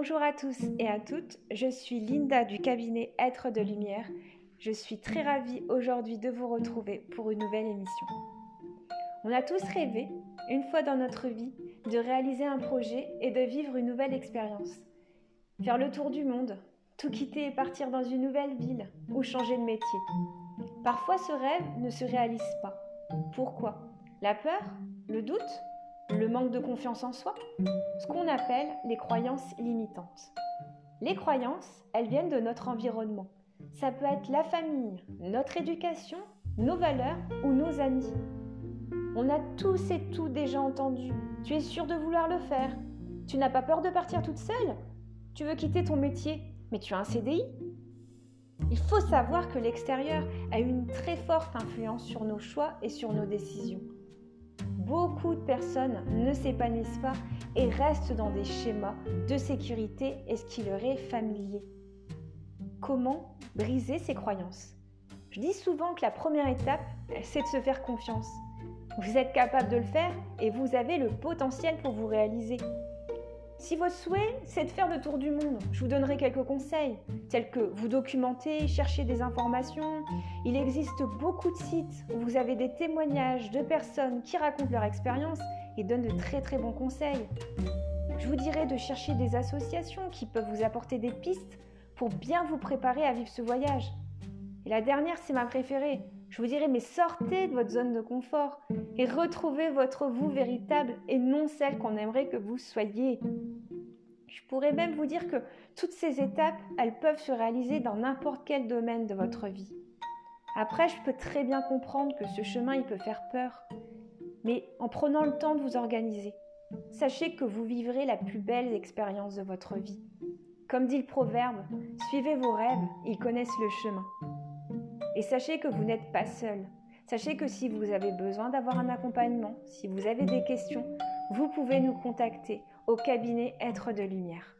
Bonjour à tous et à toutes, je suis Linda du cabinet Être de Lumière. Je suis très ravie aujourd'hui de vous retrouver pour une nouvelle émission. On a tous rêvé, une fois dans notre vie, de réaliser un projet et de vivre une nouvelle expérience. Faire le tour du monde, tout quitter et partir dans une nouvelle ville ou changer de métier. Parfois ce rêve ne se réalise pas. Pourquoi? La peur? Le doute? Le manque de confiance en soi, ce qu'on appelle les croyances limitantes. Les croyances, elles viennent de notre environnement. Ça peut être la famille, notre éducation, nos valeurs ou nos amis. On a tous et tout déjà entendu. Tu es sûr de vouloir le faire. Tu n'as pas peur de partir toute seule. Tu veux quitter ton métier, mais tu as un CDI. Il faut savoir que l'extérieur a une très forte influence sur nos choix et sur nos décisions beaucoup de personnes ne s'épanouissent pas et restent dans des schémas de sécurité et ce qui leur est familier. Comment briser ces croyances? Je dis souvent que la première étape, c'est de se faire confiance. Vous êtes capable de le faire et vous avez le potentiel pour vous réaliser. Si votre souhait, c'est de faire le tour du monde, je vous donnerai quelques conseils, tels que vous documenter, chercher des informations. Il existe beaucoup de sites où vous avez des témoignages de personnes qui racontent leur expérience et donnent de très très bons conseils. Je vous dirai de chercher des associations qui peuvent vous apporter des pistes pour bien vous préparer à vivre ce voyage. Et la dernière, c'est ma préférée. Je vous dirais, mais sortez de votre zone de confort et retrouvez votre vous véritable et non celle qu'on aimerait que vous soyez. Je pourrais même vous dire que toutes ces étapes, elles peuvent se réaliser dans n'importe quel domaine de votre vie. Après, je peux très bien comprendre que ce chemin, il peut faire peur. Mais en prenant le temps de vous organiser, sachez que vous vivrez la plus belle expérience de votre vie. Comme dit le proverbe, suivez vos rêves, ils connaissent le chemin. Et sachez que vous n'êtes pas seul. Sachez que si vous avez besoin d'avoir un accompagnement, si vous avez des questions, vous pouvez nous contacter au cabinet Être de Lumière.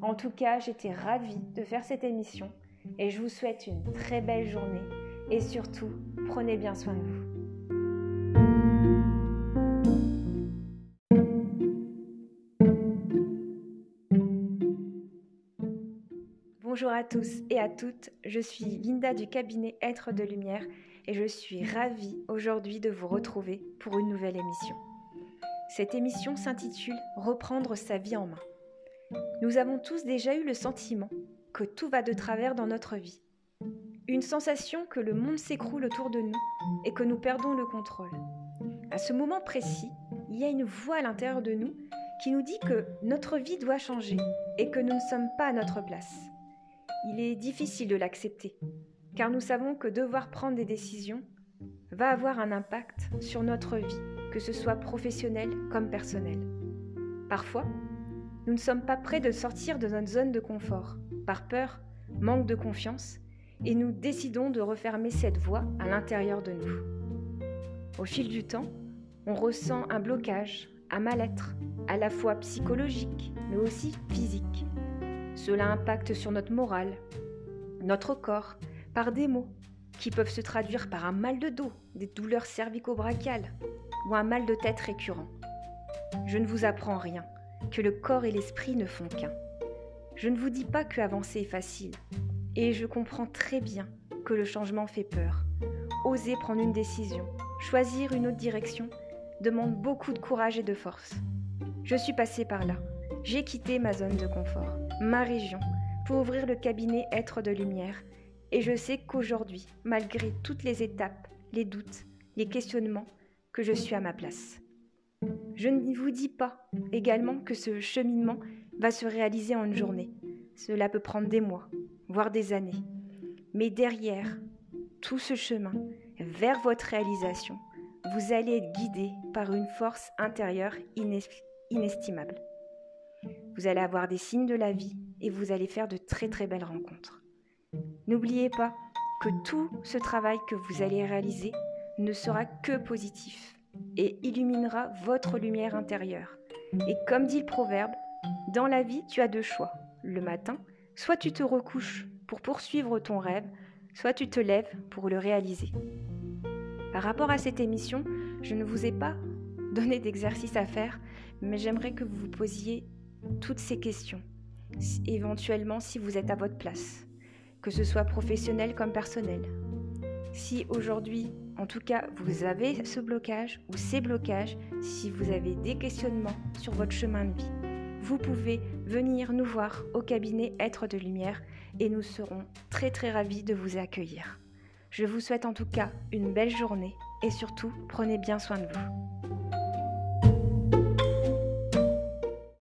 En tout cas, j'étais ravie de faire cette émission et je vous souhaite une très belle journée et surtout, prenez bien soin de vous. Bonjour à tous et à toutes, je suis Linda du cabinet Être de Lumière et je suis ravie aujourd'hui de vous retrouver pour une nouvelle émission. Cette émission s'intitule Reprendre sa vie en main. Nous avons tous déjà eu le sentiment que tout va de travers dans notre vie. Une sensation que le monde s'écroule autour de nous et que nous perdons le contrôle. À ce moment précis, il y a une voix à l'intérieur de nous qui nous dit que notre vie doit changer et que nous ne sommes pas à notre place il est difficile de l'accepter, car nous savons que devoir prendre des décisions va avoir un impact sur notre vie, que ce soit professionnel comme personnel. Parfois, nous ne sommes pas prêts de sortir de notre zone de confort, par peur, manque de confiance, et nous décidons de refermer cette voie à l'intérieur de nous. Au fil du temps, on ressent un blocage, un mal-être, à la fois psychologique, mais aussi physique. Cela impacte sur notre morale, notre corps, par des mots qui peuvent se traduire par un mal de dos, des douleurs cervico-brachiales ou un mal de tête récurrent. Je ne vous apprends rien, que le corps et l'esprit ne font qu'un. Je ne vous dis pas que avancer est facile, et je comprends très bien que le changement fait peur. Oser prendre une décision, choisir une autre direction, demande beaucoup de courage et de force. Je suis passée par là. J'ai quitté ma zone de confort ma région, pour ouvrir le cabinet Être de Lumière. Et je sais qu'aujourd'hui, malgré toutes les étapes, les doutes, les questionnements, que je suis à ma place. Je ne vous dis pas également que ce cheminement va se réaliser en une journée. Cela peut prendre des mois, voire des années. Mais derrière tout ce chemin vers votre réalisation, vous allez être guidé par une force intérieure inestimable. Vous allez avoir des signes de la vie et vous allez faire de très très belles rencontres. N'oubliez pas que tout ce travail que vous allez réaliser ne sera que positif et illuminera votre lumière intérieure. Et comme dit le proverbe, dans la vie, tu as deux choix. Le matin, soit tu te recouches pour poursuivre ton rêve, soit tu te lèves pour le réaliser. Par rapport à cette émission, je ne vous ai pas donné d'exercice à faire, mais j'aimerais que vous vous posiez toutes ces questions. éventuellement si vous êtes à votre place, que ce soit professionnel comme personnel. Si aujourd'hui, en tout cas, vous avez ce blocage ou ces blocages, si vous avez des questionnements sur votre chemin de vie, vous pouvez venir nous voir au cabinet Être de Lumière et nous serons très très ravis de vous accueillir. Je vous souhaite en tout cas une belle journée et surtout prenez bien soin de vous.